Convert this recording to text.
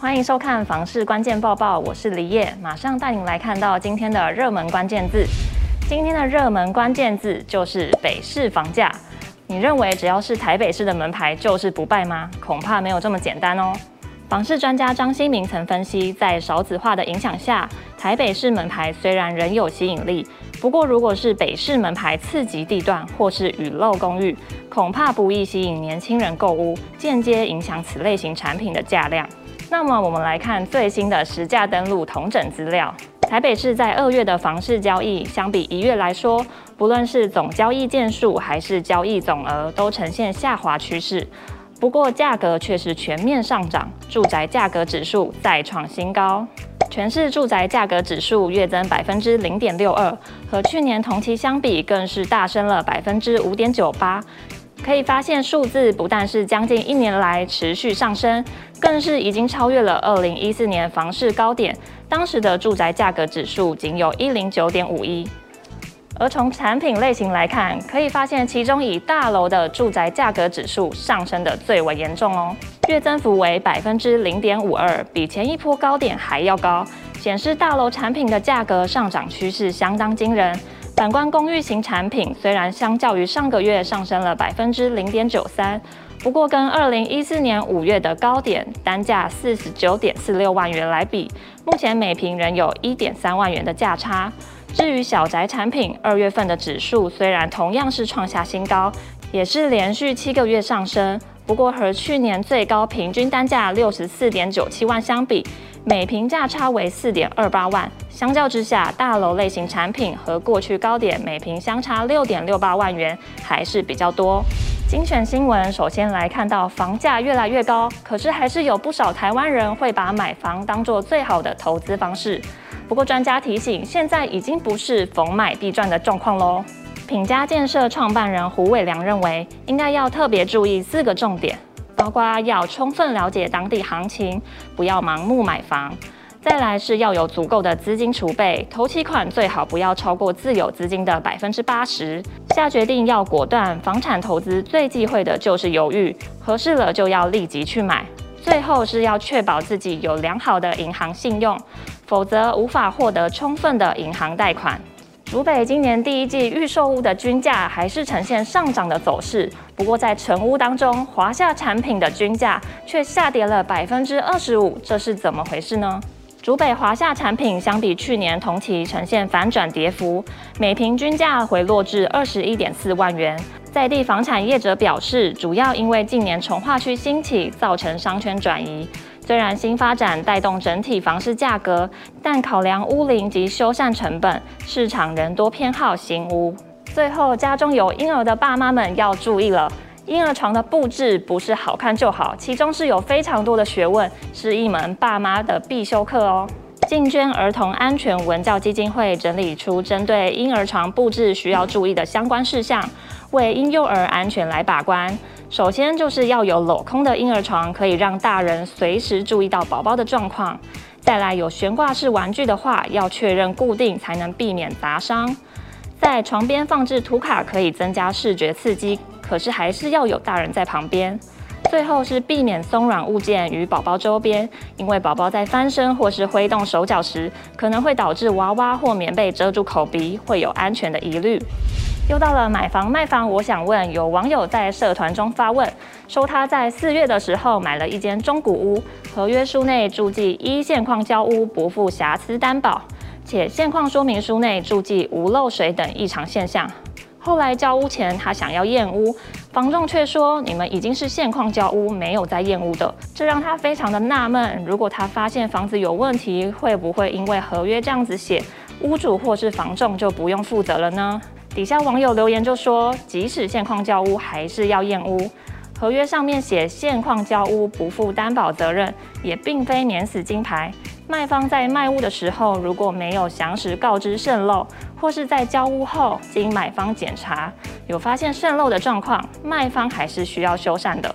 欢迎收看房市关键报报，我是李叶，马上带您来看到今天的热门关键字。今天的热门关键字就是北市房价。你认为只要是台北市的门牌就是不败吗？恐怕没有这么简单哦。房市专家张新明曾分析，在少子化的影响下，台北市门牌虽然仍有吸引力，不过如果是北市门牌次级地段或是雨漏公寓，恐怕不易吸引年轻人购屋，间接影响此类型产品的价量。那么我们来看最新的实价登录统整资料，台北市在二月的房市交易，相比一月来说，不论是总交易件数还是交易总额，都呈现下滑趋势。不过价格却是全面上涨，住宅价格指数再创新高，全市住宅价格指数月增百分之零点六二，和去年同期相比更是大升了百分之五点九八。可以发现数字不但是将近一年来持续上升，更是已经超越了二零一四年房市高点，当时的住宅价格指数仅有一零九点五一。而从产品类型来看，可以发现其中以大楼的住宅价格指数上升的最为严重哦，月增幅为百分之零点五二，比前一波高点还要高，显示大楼产品的价格上涨趋势相当惊人。反观公寓型产品，虽然相较于上个月上升了百分之零点九三，不过跟二零一四年五月的高点单价四十九点四六万元来比，目前每平仍有一点三万元的价差。至于小宅产品，二月份的指数虽然同样是创下新高，也是连续七个月上升，不过和去年最高平均单价六十四点九七万相比，每平价差为四点二八万。相较之下，大楼类型产品和过去高点每平相差六点六八万元还是比较多。精选新闻首先来看到房价越来越高，可是还是有不少台湾人会把买房当作最好的投资方式。不过，专家提醒，现在已经不是逢买必赚的状况喽。品家建设创办人胡伟良认为，应该要特别注意四个重点，包括要充分了解当地行情，不要盲目买房；再来是要有足够的资金储备，头期款最好不要超过自有资金的百分之八十。下决定要果断，房产投资最忌讳的就是犹豫，合适了就要立即去买。最后是要确保自己有良好的银行信用。否则无法获得充分的银行贷款。竹北今年第一季预售屋的均价还是呈现上涨的走势，不过在成屋当中，华夏产品的均价却下跌了百分之二十五，这是怎么回事呢？竹北华夏产品相比去年同期呈现反转跌幅，每平均价回落至二十一点四万元。在地房产业者表示，主要因为近年从化区兴起，造成商圈转移。虽然新发展带动整体房市价格，但考量屋龄及修缮成本，市场仍多偏好新屋。最后，家中有婴儿的爸妈们要注意了，婴儿床的布置不是好看就好，其中是有非常多的学问，是一门爸妈的必修课哦。进捐儿童安全文教基金会整理出针对婴儿床布置需要注意的相关事项，为婴幼儿安全来把关。首先就是要有镂空的婴儿床，可以让大人随时注意到宝宝的状况。再来有悬挂式玩具的话，要确认固定才能避免砸伤。在床边放置图卡可以增加视觉刺激，可是还是要有大人在旁边。最后是避免松软物件与宝宝周边，因为宝宝在翻身或是挥动手脚时，可能会导致娃娃或棉被遮住口鼻，会有安全的疑虑。又到了买房卖房，我想问，有网友在社团中发问，说他在四月的时候买了一间中古屋，合约书内注记一现况交屋，不负瑕疵担保，且现况说明书内注记无漏水等异常现象。后来交屋前，他想要验屋，房仲却说你们已经是现况交屋，没有在验屋的，这让他非常的纳闷。如果他发现房子有问题，会不会因为合约这样子写，屋主或是房仲就不用负责了呢？底下网友留言就说，即使现况交屋，还是要验屋。合约上面写现况交屋不负担保责任，也并非免死金牌。卖方在卖屋的时候，如果没有详实告知渗漏，或是在交屋后经买方检查有发现渗漏的状况，卖方还是需要修缮的。